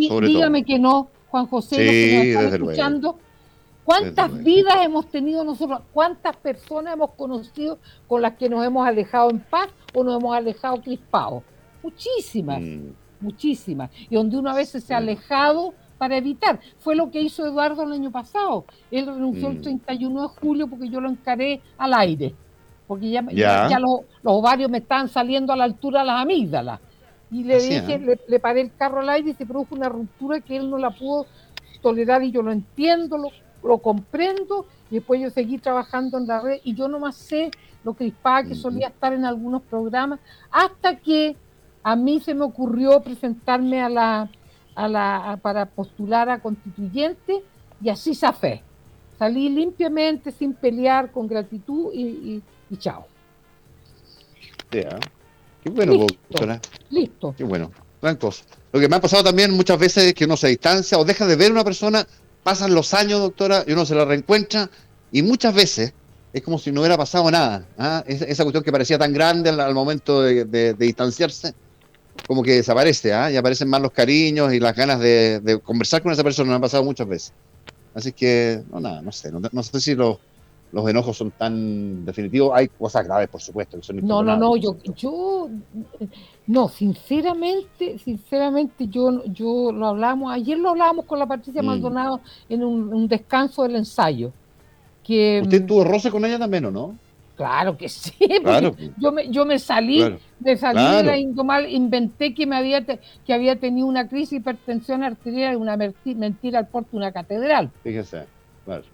sobre dígame que no, Juan José, sí, escuchando. ¿Cuántas vidas hemos tenido nosotros? ¿Cuántas personas hemos conocido con las que nos hemos alejado en paz o nos hemos alejado crispados? Muchísimas. Mm muchísimas, y donde uno a veces se ha alejado para evitar. Fue lo que hizo Eduardo el año pasado. Él renunció el 31 mm. de julio porque yo lo encaré al aire, porque ya, ya. los, ovarios me estaban saliendo a la altura de las amígdalas. Y le dije, le, le, paré el carro al aire y se produjo una ruptura que él no la pudo tolerar y yo lo entiendo, lo, lo comprendo y después yo seguí trabajando en la red y yo nomás sé lo crispada que solía estar en algunos programas hasta que a mí se me ocurrió presentarme a la, a la, para postular a constituyente y así fe Salí limpiamente, sin pelear, con gratitud y, chao. ¿ah? Qué bueno, Listo. Listo. Qué bueno. Gran cosa. Lo que me ha pasado también muchas veces es que uno se distancia o deja de ver a una persona, pasan los años, doctora, y uno se la reencuentra, y muchas veces es como si no hubiera pasado nada. ¿ah? Esa, cuestión que parecía tan grande al, momento de, distanciarse, como que desaparece, ¿ah? y aparecen más los cariños y las ganas de, conversar con esa persona, me ha pasado muchas veces. Así que, no, nada, no sé, no, sé si los, los enojos son tan definitivos. Hay cosas graves, por supuesto, que son No, no, no, yo, yo, no, sinceramente, sinceramente, yo, yo lo hablamos, ayer lo hablamos con la Patricia mm. Maldonado en un, descanso del ensayo. Que, ¿Usted tuvo roce con ella también o no? Claro que sí, (laughs) yo me, yo me salí, me salí de la indomal, inventé que me había que había tenido una crisis de hipertensión arterial, una mentira al porte de una catedral. Fíjese, claro.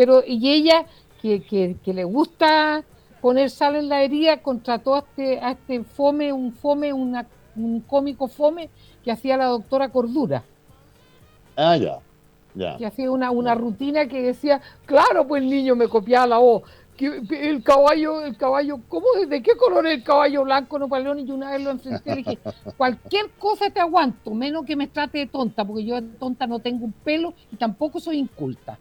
Pero, y ella, que, que, le gusta poner sal en la herida, contrató a este, a este fome, un fome, una, un cómico fome que hacía la doctora Cordura. Ah, ya. Que hacía una, una rutina que decía, claro, pues el niño me copiaba la voz. Que el caballo, el caballo, ¿cómo? ¿De qué color es el caballo blanco no Napoleón? Y yo una vez lo enfrenté y dije, cualquier cosa te aguanto, menos que me trate de tonta, porque yo de tonta no tengo un pelo y tampoco soy inculta.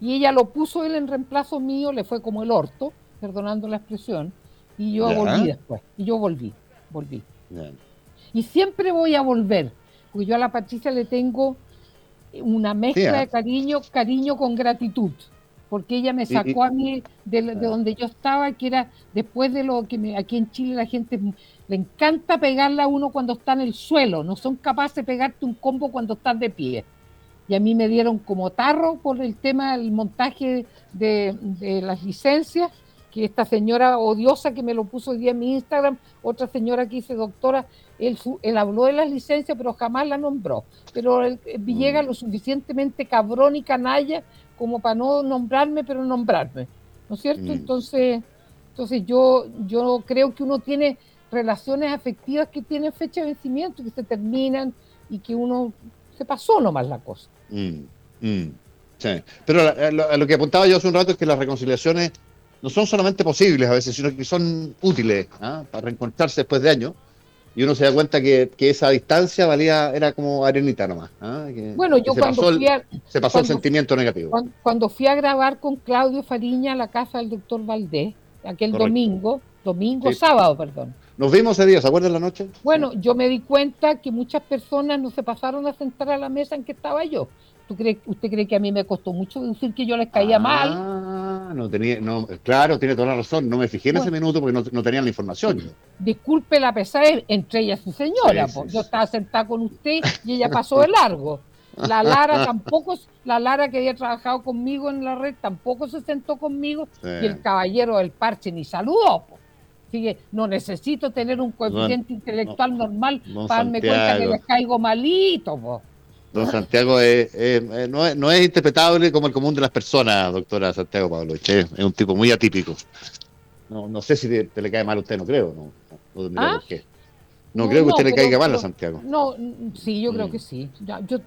Y ella lo puso él en reemplazo mío, le fue como el orto, perdonando la expresión, y yo volví después, y yo volví, volví. Y siempre voy a volver, porque yo a la Patricia le tengo una mezcla de cariño, cariño con gratitud, porque ella me sacó a mí de, donde yo estaba, que era después de lo que me, aquí en Chile la gente le encanta pegarle a uno cuando está en el suelo, no son capaces de pegarte un combo cuando estás de pie. Y a mí me dieron como tarro por el tema del montaje de, de las licencias que esta señora odiosa que me lo puso hoy día en mi Instagram, otra señora que dice doctora, él, él habló de las licencias, pero jamás la nombró. Pero el, eh, Villegas mm. lo suficientemente cabrón y canalla como para no nombrarme, pero nombrarme. ¿No es cierto? Mm. Entonces, entonces yo, yo creo que uno tiene relaciones afectivas que tienen fecha de vencimiento, que se terminan y que uno se pasó nomás la cosa. Mm, sí. Pero lo, lo, que apuntaba yo hace un rato es que las reconciliaciones no son solamente posibles a veces, sino que son útiles ¿ah? para reencontrarse después de años y uno se da cuenta que, esa distancia valía era como arenita nomás. ¿ah? bueno, yo cuando fui a, se pasó el sentimiento negativo. Cuando, fui a grabar con Claudio Fariña a la casa del doctor Valdés, aquel domingo, domingo, sábado, perdón. Nos vimos ese día, ¿se acuerdan la noche? Bueno, yo me di cuenta que muchas personas no se pasaron a sentar a la mesa en que estaba yo. ¿Tú cree, ¿Usted cree que a mí me costó mucho decir que yo les caía mal? Ah, no tenía, no, claro, tiene toda la razón. No me fijé en ese minuto porque no, no tenían la información. Disculpe la pesadez entre ella y su señora. yo estaba sentada con usted y ella (laughs) pasó de largo. La Lara tampoco, la Lara que había trabajado conmigo en la red tampoco se sentó conmigo y el caballero del parche ni saludó. Que no necesito tener un coeficiente intelectual normal para darme cuenta que les caigo malito. Po. Don Santiago no, es, interpretable como el común de las personas, doctora Santiago Pablo. Es, un tipo muy atípico. No, no sé si te, le cae mal a usted, no creo. No, no, ¿Ah? No creo que usted le caiga mal a Santiago. No, sí, yo creo mm. que sí.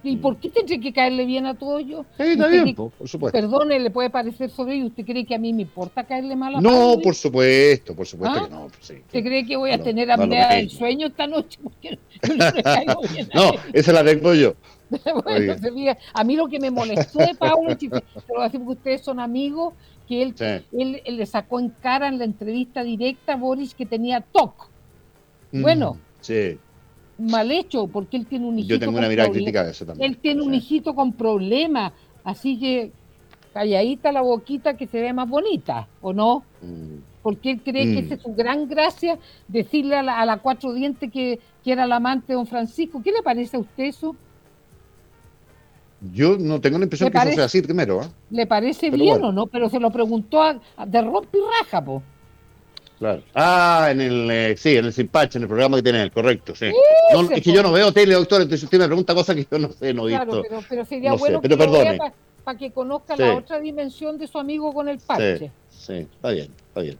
¿Y por qué tendría que caerle bien a todos yo? Sí, está bien, por supuesto. Perdone, le puede parecer sobre y ¿Usted cree que a mí me importa caerle mal a No, por supuesto, por supuesto ¿Ah? que no. Sí, ¿Usted cree que voy a tener a del sueño esta noche? (laughs) Porque no, le caigo bien no esa la tengo yo. (laughs) a mí lo que me molestó de Pablo, te lo a decir porque ustedes son amigos, que él, él, le sacó en cara en la entrevista directa a Boris que tenía TOC. Mm, bueno, mal hecho, porque él tiene un hijito. Yo tengo una mirada crítica de eso también. Él tiene un hijito con problemas, así que calladita la boquita que se ve más bonita, ¿o no? Mm. Porque él cree que mm. es su gran gracia decirle a la, cuatro dientes que, que era el amante de don Francisco. ¿Qué le parece a usted eso? Yo no tengo la impresión que eso sea así primero. ¿eh? ¿Le parece bien o no? Pero se lo preguntó a, de rompe y raja, po. Claro. Ah, en el, eh, sí, en el Simpache, en el programa que tiene correcto, sí. es que yo no veo tele, doctor, entonces usted me pregunta cosas que yo no sé, no he visto. Claro, pero, pero sería bueno pero que para que conozca la otra dimensión de su amigo con el parche. Sí, está bien, está bien.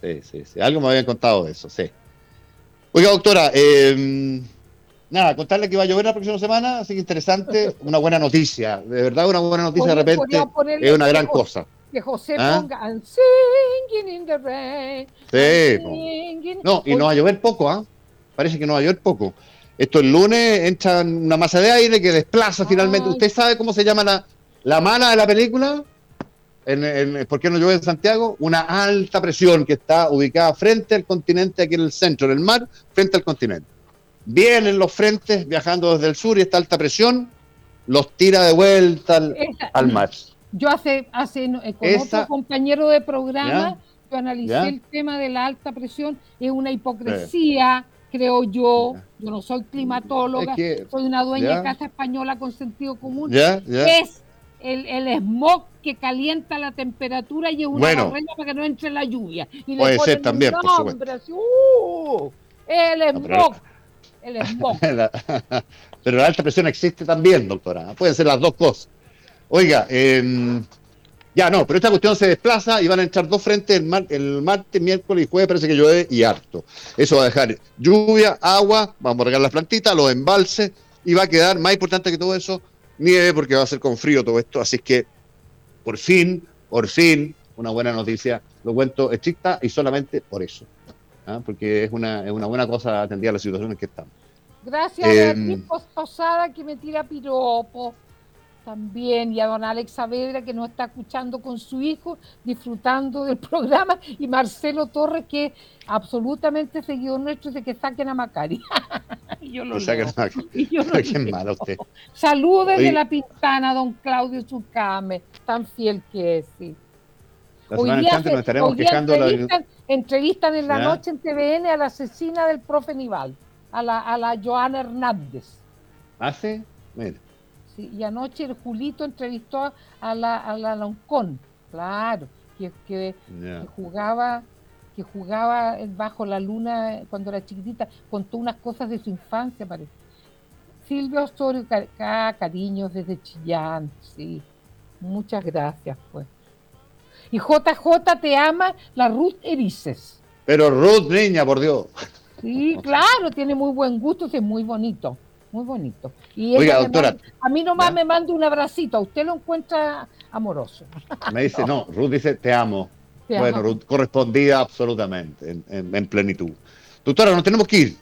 Sí, sí, sí. Algo me habían contado de eso, sí. Oiga, doctora, eh, nada, contarle que va a llover la próxima semana, así que interesante, (laughs) una buena noticia, de verdad una buena noticia de repente es una gran cosa. Que José ¿Ah? ponga singing in the rain. Sí. No, y no va a llover poco, ¿ah? Parece que no va a llover poco. Esto el lunes entra una masa de aire que desplaza finalmente. ¿Usted sabe cómo se llama la, la mala de la película? En, ¿Por qué no llueve en Santiago? Una alta presión que está ubicada frente al continente, aquí en el centro del mar, frente al continente vienen los frentes viajando desde el sur y esta alta presión los tira de vuelta al, mar. Yo hace, hace eh, con otro compañero de programa, yo analicé el tema de la alta presión, es una hipocresía, creo yo, yo no soy climatóloga, soy una dueña de casa española con sentido común, es el, el, smog que calienta la temperatura y es una bueno, para que no entre la lluvia. Y puede ser también, por supuesto. Uh, el smog. (laughs) el smog. (laughs) pero la alta presión existe también, doctora. Pueden ser las dos cosas. Oiga, eh, ya no, pero esta cuestión se desplaza y van a entrar dos frentes el, el martes, miércoles y jueves, parece que llueve y harto. Eso va a dejar lluvia, agua, vamos a regar las plantitas, los embalses y va a quedar, más importante que todo eso, nieve porque va a ser con frío todo esto. Así que, por fin, por fin, una buena noticia. Lo cuento estricta y solamente por eso. ¿ah? Porque es una, es una buena cosa atender a la situación en que estamos. Gracias a la eh, posada que me tira piropo también y a don Alex Saavedra que nos está escuchando con su hijo, disfrutando del (laughs) programa, y Marcelo Torres que es absolutamente seguidor nuestro de que saquen a Macari. (laughs) (laughs) yo lo saquen a Macari. Qué malo usted. Saludos desde La Pintana, don Claudio Zucame, tan fiel que es, sí. hoy día, nos estaremos quejando entrevistan, entrevistan, en la noche en TVN a la asesina del profe Nival, a la, a la Joana Hernández. ¿Hace? ¿Ah, Mira y anoche el Julito entrevistó a la, a la Loncón, claro, que, que, jugaba que jugaba bajo la luna cuando era chiquitita, contó unas cosas de su infancia, parece. Silvia Osorio, cariños desde Chillán, sí. Muchas gracias, pues. Y JJ te ama la Ruth Erices. Pero Ruth, niña, por Dios. Sí, claro, tiene muy buen gusto, es muy bonito muy bonito. Y Oiga, doctora. a mí nomás me manda un abracito, a usted lo encuentra amoroso. Me dice, no, Ruth dice, te amo. (laughs) bueno, Ruth correspondía absolutamente, en, plenitud. Doctora, nos tenemos que ir.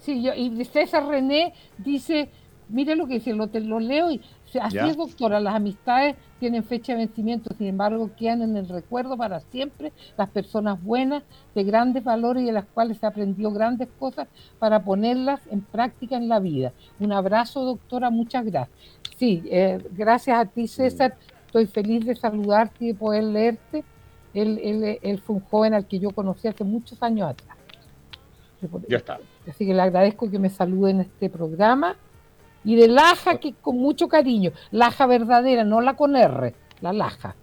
Sí, yo, y César René dice, mire lo que dice, lo, lo leo y Así es, doctora, las amistades tienen fecha de vencimiento, sin embargo, quedan en el recuerdo para siempre las personas buenas, de grandes valores y de las cuales se aprendió grandes cosas para ponerlas en práctica en la vida. Un abrazo, doctora, muchas gracias. Sí, eh, gracias a ti, César. Estoy feliz de saludarte y de poder leerte. Él, él, él fue un joven al que yo conocí hace muchos años atrás. Ya está. Así que le agradezco que me salude en este programa y de laja que con mucho cariño, laja verdadera, no la con R, la laja.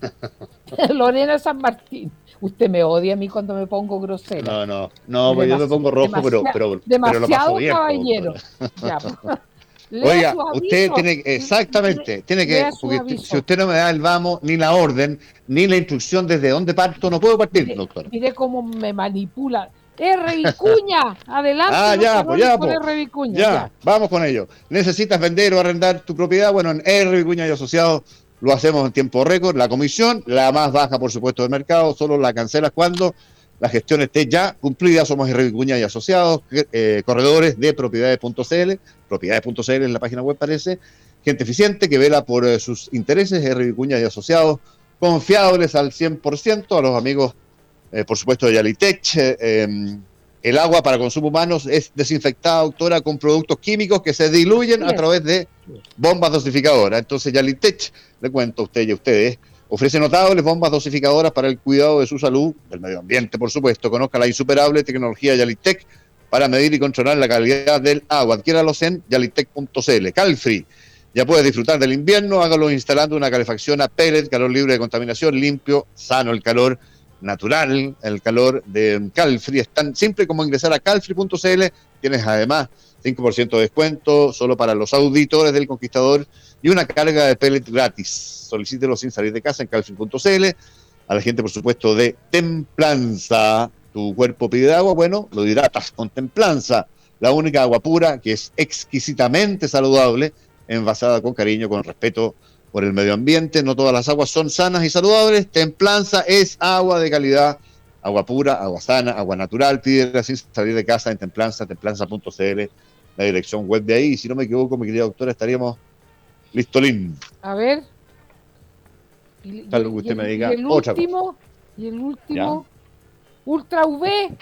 (laughs) Lorena San Martín. Usted me odia a mí cuando me pongo grosera. No, no, no, pues yo me pongo rojo, pero, pero, demasiado caballero. Oiga, usted tiene exactamente, tiene que, porque si usted no me da el vamos, ni la orden, ni la instrucción desde dónde parto, no puedo partir, doctor. Mire cómo me manipula. R. Vicuña, (laughs) adelante. Ah, ya, pues ya, pues. Ya, vamos con ello. ¿Necesitas vender o arrendar tu propiedad? Bueno, en R. Vicuña y Asociados lo hacemos en tiempo récord. La comisión, la más baja, por supuesto, del mercado, solo la cancelas cuando la gestión esté ya cumplida. Somos R. Vicuña y Asociados, eh, corredores de propiedades.cl. Propiedades.cl en la página web parece. Gente eficiente que vela por eh, sus intereses. R. Vicuña y Asociados, confiables al 100% a los amigos eh, por supuesto, de Yalitech. Eh, em, el agua para consumo humano es desinfectada, doctora, con productos químicos que se diluyen a través de bombas dosificadoras. Entonces, Yalitech, le cuento a usted y a ustedes, ofrece notables bombas dosificadoras para el cuidado de su salud, del medio ambiente, por supuesto. Conozca la insuperable tecnología Yalitech para medir y controlar la calidad del agua. Adquiéralos en yalitech.cl. Calfree. Ya puede disfrutar del invierno, hágalo instalando una calefacción a pellet, calor libre de contaminación, limpio, sano el calor natural, el calor de Calfree. Es tan simple como ingresar a calfree.cl. Tienes además 5% de descuento solo para los auditores del Conquistador y una carga de pellet gratis. Solicítelo sin salir de casa en calfree.cl. A la gente, por supuesto, de Templanza. Tu cuerpo pide agua, bueno, lo hidratas con Templanza. La única agua pura que es exquisitamente saludable, envasada con cariño, con respeto por el medio ambiente. No todas las aguas son sanas y saludables. Templanza es agua de calidad, agua pura, agua sana, agua natural. Pídela sin salir de casa en Templanza, templanza.cl, la dirección web de ahí. Si no me equivoco, mi querida doctora, estaríamos listolín. A ver. Algo que usted me diga. Y el último, y el último, Ultra V.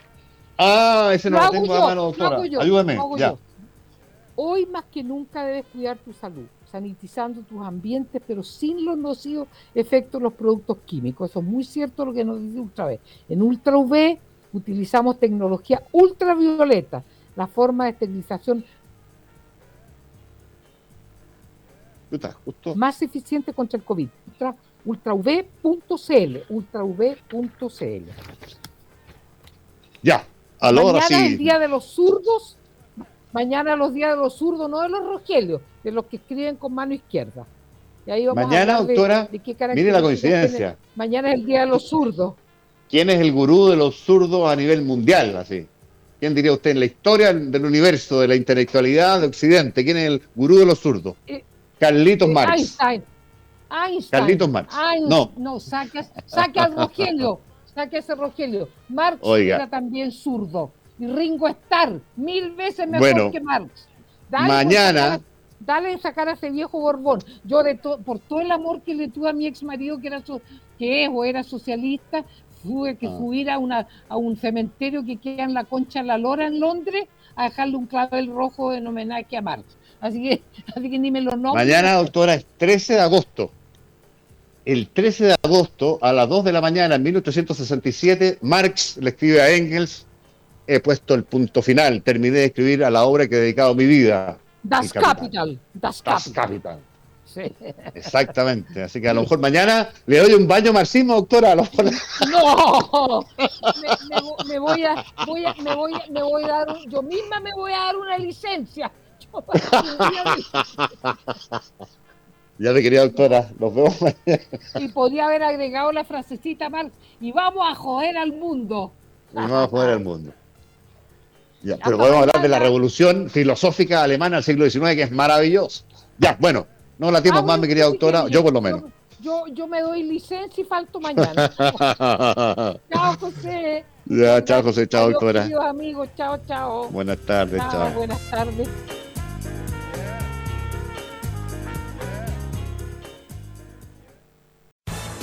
Ah, ese no lo, tengo a mano, doctora. Ayúdeme. Ya. Hoy más que nunca debes cuidar tu salud, sanitizando tus ambientes, pero sin los nocivos efectos de los productos químicos. Eso es muy cierto lo que nos dice Ultra V. En Ultra V utilizamos tecnología ultravioleta, la forma de esterilización más eficiente contra el COVID. Ultra, ultrav.cl, ultrav.cl. Ya, ahora Mañana es el día de los zurdos. Mañana los días de los zurdos, no de los rogelios, de los que escriben con mano izquierda. Y ahí vamos Mañana, doctora, mire la coincidencia. Mañana es el día de los zurdos. ¿Quién es el gurú de los zurdos a nivel mundial? Así. ¿Quién diría usted en la historia del universo, de la intelectualidad de Occidente? ¿Quién es el gurú de los zurdos? Eh, Carlitos eh, Marx. Einstein. Einstein. Carlitos Marx. no. No, saque, saque al Rogelio. Saque a ese Rogelio. Marx era también zurdo. Y Ringo Starr, mil veces mejor que Marx. mañana. dale sacar a ese viejo Borbón. Yo, de por todo el amor que le tuve a mi ex marido, que, era que es o era socialista, tuve que ah. subir a, una, a un cementerio que queda en la Concha de la Lora en Londres a dejarle un clavel rojo en homenaje a Marx. Así que, (laughs) así que ni me lo nombro. Mañana, doctora, es 13 de agosto. El 13 de agosto, a las 2 de la mañana, en 1867, Marx le escribe a Engels, he puesto el punto final, terminé de escribir a la obra que he dedicado mi vida. Das Capital. Das Capital. Sí. (laughs) Exactamente. Así que a lo mejor mañana le doy un baño marxismo, doctora. (laughs) No, me, voy a, voy a, me, voy a, me voy a dar, yo misma me voy a dar una licencia (laughs) ya me quería, doctora. Nos vemos mañana. Y podría haber agregado la frasecita mal. Y vamos a joder al mundo. Y vamos a joder al mundo. Ya, pero podemos hablar de la revolución filosófica alemana del siglo XIX, que es maravilloso. Ya, bueno, no la tenemos ah, más, mi querida doctora, yo por lo menos. Yo, yo me doy licencia y falto mañana. (laughs) chao, José. Ya, chao, José, chao, doctora. amigos, chao, chao. Buenas tardes, chao. Buenas tardes.